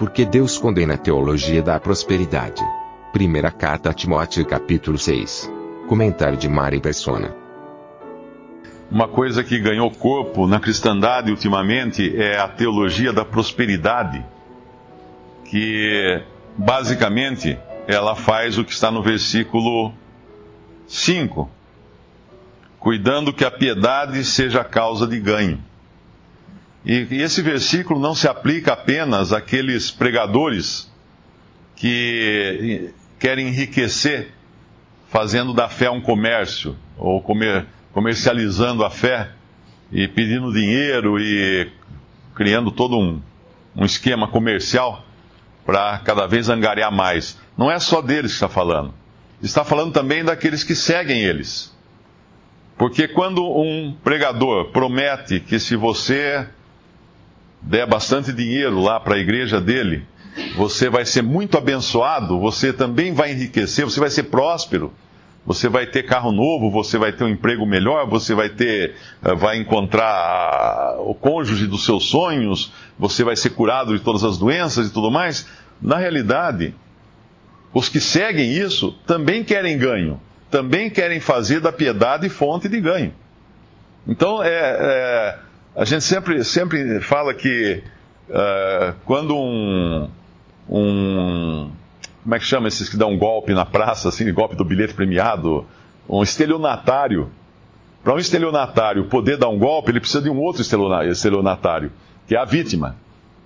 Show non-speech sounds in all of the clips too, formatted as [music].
Porque Deus condena a teologia da prosperidade. Primeira carta a Timóteo capítulo 6. Comentário de Mari Persona. Uma coisa que ganhou corpo na cristandade ultimamente é a teologia da prosperidade, que basicamente ela faz o que está no versículo 5, cuidando que a piedade seja causa de ganho. E, e esse versículo não se aplica apenas àqueles pregadores que querem enriquecer fazendo da fé um comércio, ou comer, comercializando a fé e pedindo dinheiro e criando todo um, um esquema comercial para cada vez angariar mais. Não é só deles que está falando. Está falando também daqueles que seguem eles. Porque quando um pregador promete que se você der bastante dinheiro lá para a igreja dele, você vai ser muito abençoado, você também vai enriquecer, você vai ser próspero, você vai ter carro novo, você vai ter um emprego melhor, você vai ter, eh, vai encontrar o cônjuge dos seus sonhos, você vai ser curado de todas as doenças e tudo mais. Na realidade, os que seguem isso também querem ganho, também querem fazer da piedade fonte de ganho. Então, é, é a gente sempre, sempre fala que uh, quando um, um. Como é que chama esses que dão um golpe na praça, assim, golpe do bilhete premiado? Um estelionatário. Para um estelionatário poder dar um golpe, ele precisa de um outro estelionatário, que é a vítima.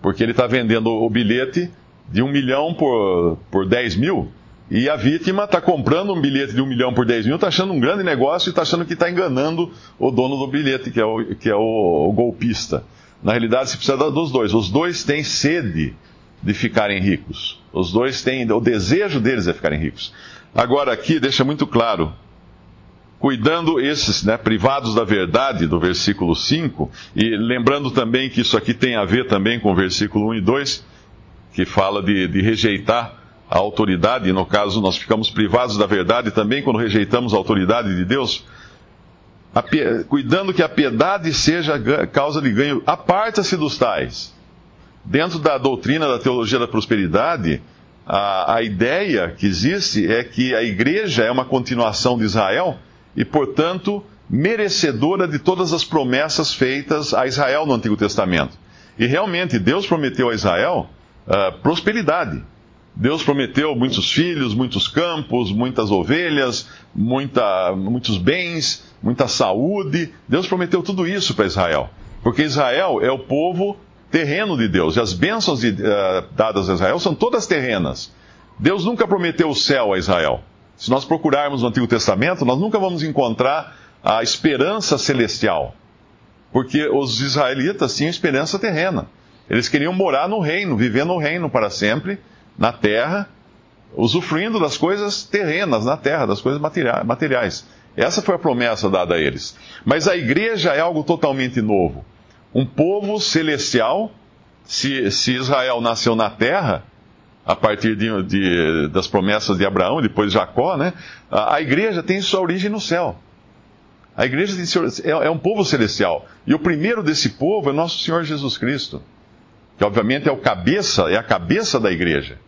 Porque ele está vendendo o bilhete de um milhão por, por 10 mil, e a vítima está comprando um bilhete de um milhão por 10 mil, está achando um grande negócio e está achando que está enganando o dono do bilhete, que é o, que é o, o golpista. Na realidade, se precisa dos dois. Os dois têm sede de ficarem ricos. Os dois têm, o desejo deles é ficarem ricos. Agora aqui deixa muito claro, cuidando esses né, privados da verdade, do versículo 5, e lembrando também que isso aqui tem a ver também com o versículo 1 e 2, que fala de, de rejeitar a autoridade, no caso nós ficamos privados da verdade também quando rejeitamos a autoridade de Deus, cuidando que a piedade seja causa de ganho, aparta-se dos tais dentro da doutrina da teologia da prosperidade, a, a ideia que existe é que a igreja é uma continuação de Israel e, portanto, merecedora de todas as promessas feitas a Israel no Antigo Testamento. E realmente, Deus prometeu a Israel uh, prosperidade. Deus prometeu muitos filhos, muitos campos, muitas ovelhas, muita, muitos bens, muita saúde. Deus prometeu tudo isso para Israel. Porque Israel é o povo terreno de Deus. E as bênçãos de, uh, dadas a Israel são todas terrenas. Deus nunca prometeu o céu a Israel. Se nós procurarmos no Antigo Testamento, nós nunca vamos encontrar a esperança celestial. Porque os israelitas tinham esperança terrena. Eles queriam morar no reino, viver no reino para sempre, na terra, usufruindo das coisas terrenas na terra, das coisas materiais. Essa foi a promessa dada a eles. Mas a igreja é algo totalmente novo um povo celestial. Se, se Israel nasceu na terra, a partir de, de, das promessas de Abraão, depois Jacó, né? A, a, igreja tem sua origem no céu. A igreja tem, é, é um povo celestial. E o primeiro desse povo é nosso Senhor Jesus Cristo, que obviamente é o cabeça, é a cabeça da igreja,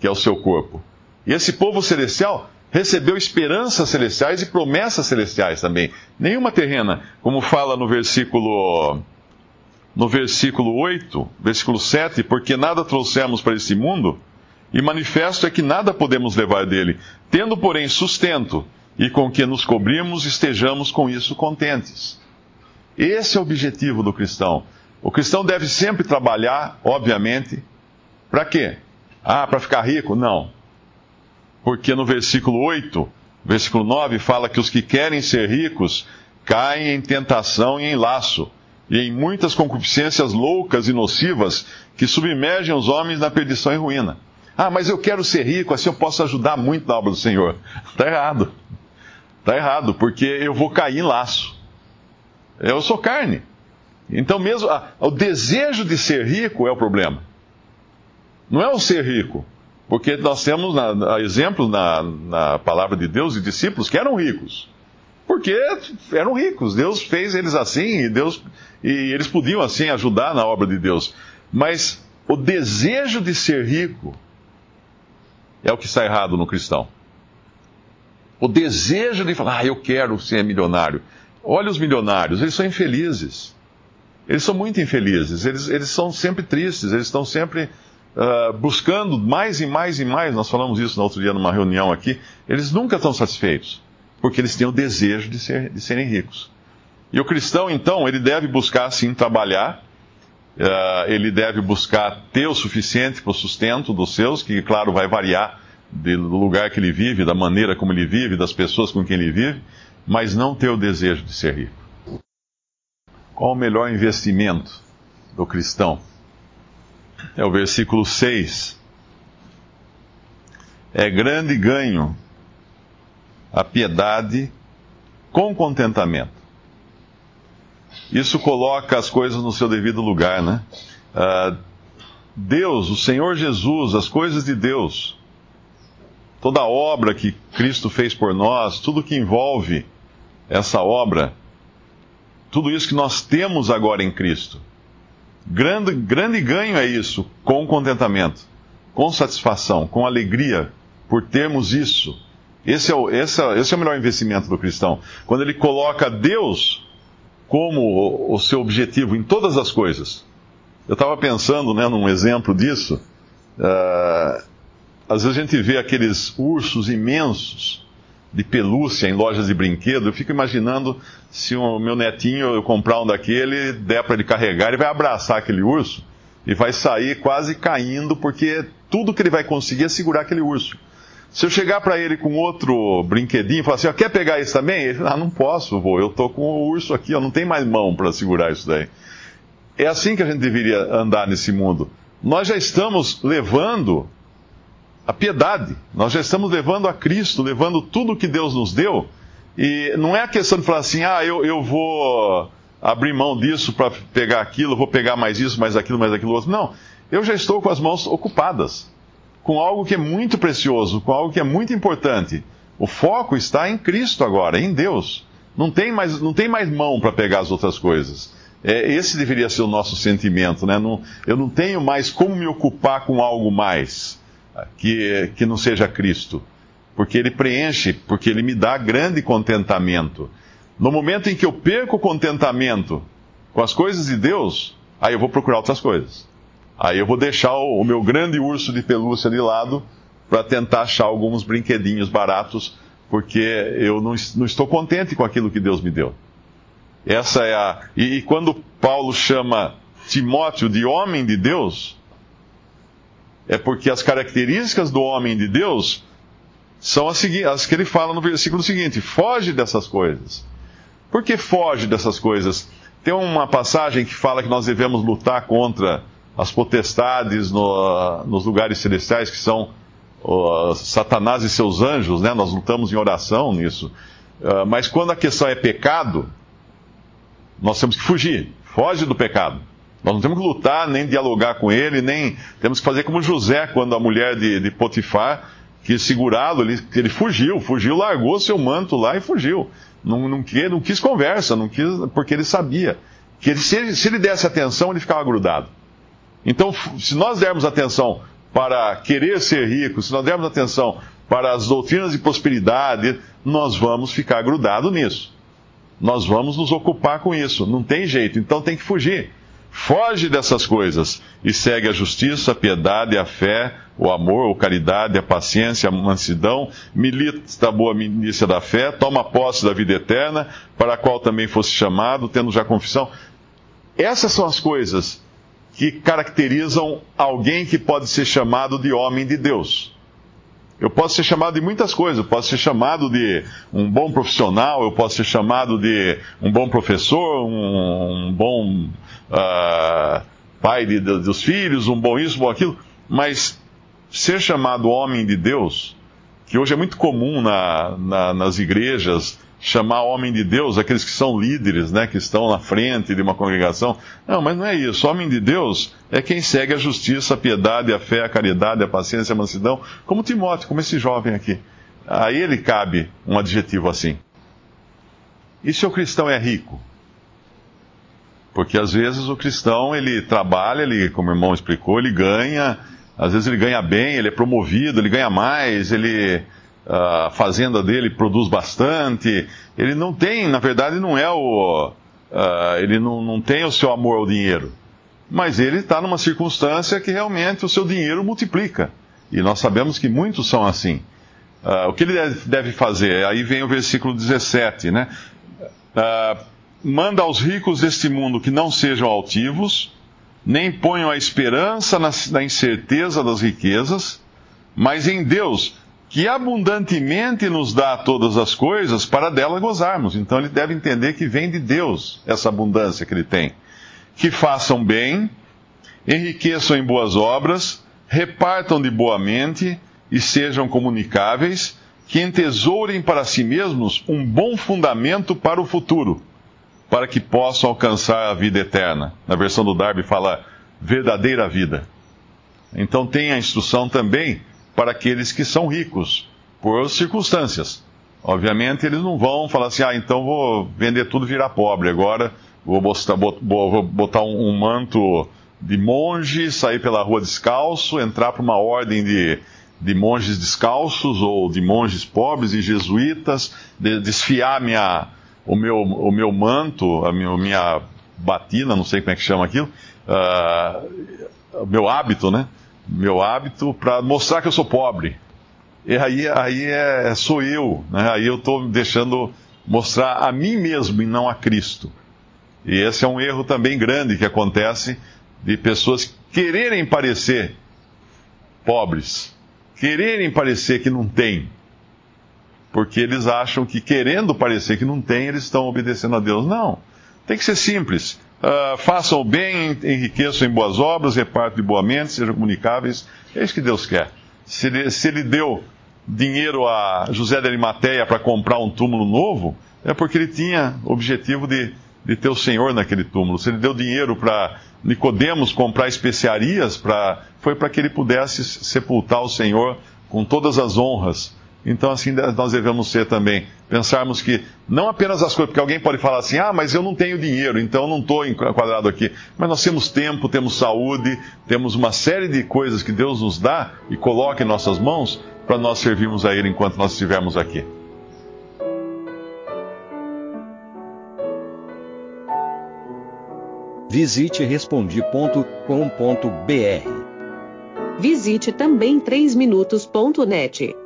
que é o seu corpo. E esse povo celestial recebeu esperanças celestiais e promessas celestiais também. Nenhuma terrena, como fala no versículo no versículo 8, versículo 7, porque nada trouxemos para este mundo, e manifesto é que nada podemos levar dele, tendo, porém, sustento, e com que nos cobrimos, estejamos com isso contentes. Esse é o objetivo do cristão. O cristão deve sempre trabalhar, obviamente, para quê? Ah, para ficar rico? Não. Porque no versículo 8, versículo 9, fala que os que querem ser ricos caem em tentação e em laço e em muitas concupiscências loucas e nocivas que submergem os homens na perdição e ruína. Ah, mas eu quero ser rico, assim eu posso ajudar muito na obra do Senhor. Está [laughs] errado. Está errado, porque eu vou cair em laço. Eu sou carne. Então, mesmo ah, o desejo de ser rico é o problema. Não é o ser rico. Porque nós temos na, exemplos na, na palavra de Deus de discípulos que eram ricos. Porque eram ricos. Deus fez eles assim e, Deus, e eles podiam assim ajudar na obra de Deus. Mas o desejo de ser rico é o que está errado no cristão. O desejo de falar, ah, eu quero ser milionário. Olha os milionários, eles são infelizes. Eles são muito infelizes, eles, eles são sempre tristes, eles estão sempre uh, buscando mais e mais e mais. Nós falamos isso no outro dia numa reunião aqui. Eles nunca estão satisfeitos, porque eles têm o desejo de, ser, de serem ricos. E o cristão, então, ele deve buscar sim trabalhar, uh, ele deve buscar ter o suficiente para o sustento dos seus, que, claro, vai variar do lugar que ele vive, da maneira como ele vive, das pessoas com quem ele vive, mas não ter o desejo de ser rico. Qual o melhor investimento do cristão? É o versículo 6. É grande ganho a piedade com contentamento. Isso coloca as coisas no seu devido lugar, né? Uh, Deus, o Senhor Jesus, as coisas de Deus, toda a obra que Cristo fez por nós, tudo que envolve essa obra, tudo isso que nós temos agora em Cristo. Grande, grande ganho é isso, com contentamento, com satisfação, com alegria por termos isso. Esse é, o, esse, é, esse é o melhor investimento do cristão. Quando ele coloca Deus como o, o seu objetivo em todas as coisas. Eu estava pensando né, num exemplo disso. Uh, às vezes a gente vê aqueles ursos imensos de pelúcia em lojas de brinquedo, eu fico imaginando se o meu netinho eu comprar um daquele, der para ele carregar, ele vai abraçar aquele urso e vai sair quase caindo, porque tudo que ele vai conseguir é segurar aquele urso. Se eu chegar para ele com outro brinquedinho e falar assim, quer pegar esse também? Ele ah, não posso, vou, eu tô com o urso aqui, eu não tenho mais mão para segurar isso daí. É assim que a gente deveria andar nesse mundo. Nós já estamos levando a piedade. Nós já estamos levando a Cristo, levando tudo que Deus nos deu. E não é a questão de falar assim, ah, eu, eu vou abrir mão disso para pegar aquilo, vou pegar mais isso, mais aquilo, mais aquilo outro. Não. Eu já estou com as mãos ocupadas com algo que é muito precioso, com algo que é muito importante. O foco está em Cristo agora, em Deus. Não tem mais, não tem mais mão para pegar as outras coisas. É, esse deveria ser o nosso sentimento, né? Não, eu não tenho mais como me ocupar com algo mais que, que não seja Cristo. Porque ele preenche, porque ele me dá grande contentamento. No momento em que eu perco o contentamento com as coisas de Deus, aí eu vou procurar outras coisas. Aí eu vou deixar o, meu grande urso de pelúcia de lado para tentar achar alguns brinquedinhos baratos, porque eu não, não, estou contente com aquilo que Deus me deu. Essa é a. E, e quando Paulo chama Timóteo de homem de Deus, é porque as características do homem de Deus são as, as que ele fala no versículo seguinte: foge dessas coisas. Por que foge dessas coisas? Tem uma passagem que fala que nós devemos lutar contra as potestades no, nos lugares celestiais, que são uh, Satanás e seus anjos, né? Nós lutamos em oração nisso. Uh, mas quando a questão é pecado, nós temos que fugir. Foge do pecado. Nós não temos que lutar, nem dialogar com ele, nem temos que fazer como José, quando a mulher de, de Potifar quis segurá-lo, ele, ele fugiu, fugiu, largou seu manto lá e fugiu. Não, não, quis, não quis conversa, não quis, porque ele sabia que ele, se, ele, se ele desse atenção, ele ficava grudado. Então, se nós dermos atenção para querer ser rico, se nós dermos atenção para as doutrinas de prosperidade, nós vamos ficar grudado nisso. Nós vamos nos ocupar com isso. Não tem jeito, então tem que fugir. Foge dessas coisas e segue a justiça, a piedade, a fé, o amor, a caridade, a paciência, a mansidão, milita a boa milícia da fé, toma posse da vida eterna, para a qual também fosse chamado, tendo já confissão. Essas são as coisas que caracterizam alguém que pode ser chamado de homem de Deus. Eu posso ser chamado de muitas coisas. Eu posso ser chamado de um bom profissional, eu posso ser chamado de um bom professor, um, um bom uh, pai de, de, dos filhos, um bom isso, um bom aquilo. Mas ser chamado homem de Deus, que hoje é muito comum na, na, nas igrejas, chamar homem de Deus aqueles que são líderes, né, que estão na frente de uma congregação. Não, mas não é isso. Homem de Deus é quem segue a justiça, a piedade, a fé, a caridade, a paciência, a mansidão, como Timóteo, como esse jovem aqui. A ele cabe um adjetivo assim. E se o cristão é rico? Porque às vezes o cristão ele trabalha, ele, como o irmão explicou, ele ganha, às vezes ele ganha bem, ele é promovido, ele ganha mais, ele a fazenda dele produz bastante. Ele não tem, na verdade, não é o. Uh, ele não, não tem o seu amor ao dinheiro. Mas ele está numa circunstância que realmente o seu dinheiro multiplica. E nós sabemos que muitos são assim. Uh, o que ele deve fazer? Aí vem o versículo 17, né? Uh, manda aos ricos deste mundo que não sejam altivos, nem ponham a esperança na, na incerteza das riquezas, mas em Deus, que abundantemente nos dá todas as coisas para dela gozarmos. Então ele deve entender que vem de Deus essa abundância que ele tem. Que façam bem, enriqueçam em boas obras, repartam de boa mente e sejam comunicáveis, que entesourem para si mesmos um bom fundamento para o futuro, para que possam alcançar a vida eterna. Na versão do Darby fala verdadeira vida. Então tem a instrução também para aqueles que são ricos, por circunstâncias. Obviamente, eles não vão falar assim, ah, então vou vender tudo e virar pobre. Agora vou botar, vou botar um, manto de monge, sair pela rua descalço, entrar para uma ordem de, de monges descalços ou de monges pobres e jesuítas, de, desfiar minha, o, meu, o meu manto, a minha, a minha batina, não sei como é que chama aquilo, uh, o meu hábito, né? Meu hábito para mostrar que eu sou pobre. E aí, aí é, sou eu, né? aí eu estou deixando mostrar a mim mesmo e não a Cristo. E esse é um erro também grande que acontece de pessoas quererem parecer pobres, quererem parecer que não têm, porque eles acham que querendo parecer que não têm, eles estão obedecendo a Deus. Não, tem que ser simples. Uh, façam o bem, enriqueçam em boas obras, repartam de boa mente, sejam comunicáveis. É isso que Deus quer. Se ele, se ele deu dinheiro a José de Arimateia para comprar um túmulo novo, é porque ele tinha objetivo de, de ter o Senhor naquele túmulo. Se ele deu dinheiro para Nicodemos comprar especiarias, pra, foi para que ele pudesse sepultar o Senhor com todas as honras. Então, assim nós devemos ser também. Pensarmos que não apenas as coisas, porque alguém pode falar assim, ah, mas eu não tenho dinheiro, então não estou enquadrado aqui. Mas nós temos tempo, temos saúde, temos uma série de coisas que Deus nos dá e coloca em nossas mãos para nós servirmos a Ele enquanto nós estivermos aqui. Visite respondi.com.br. Visite também 3minutos.net.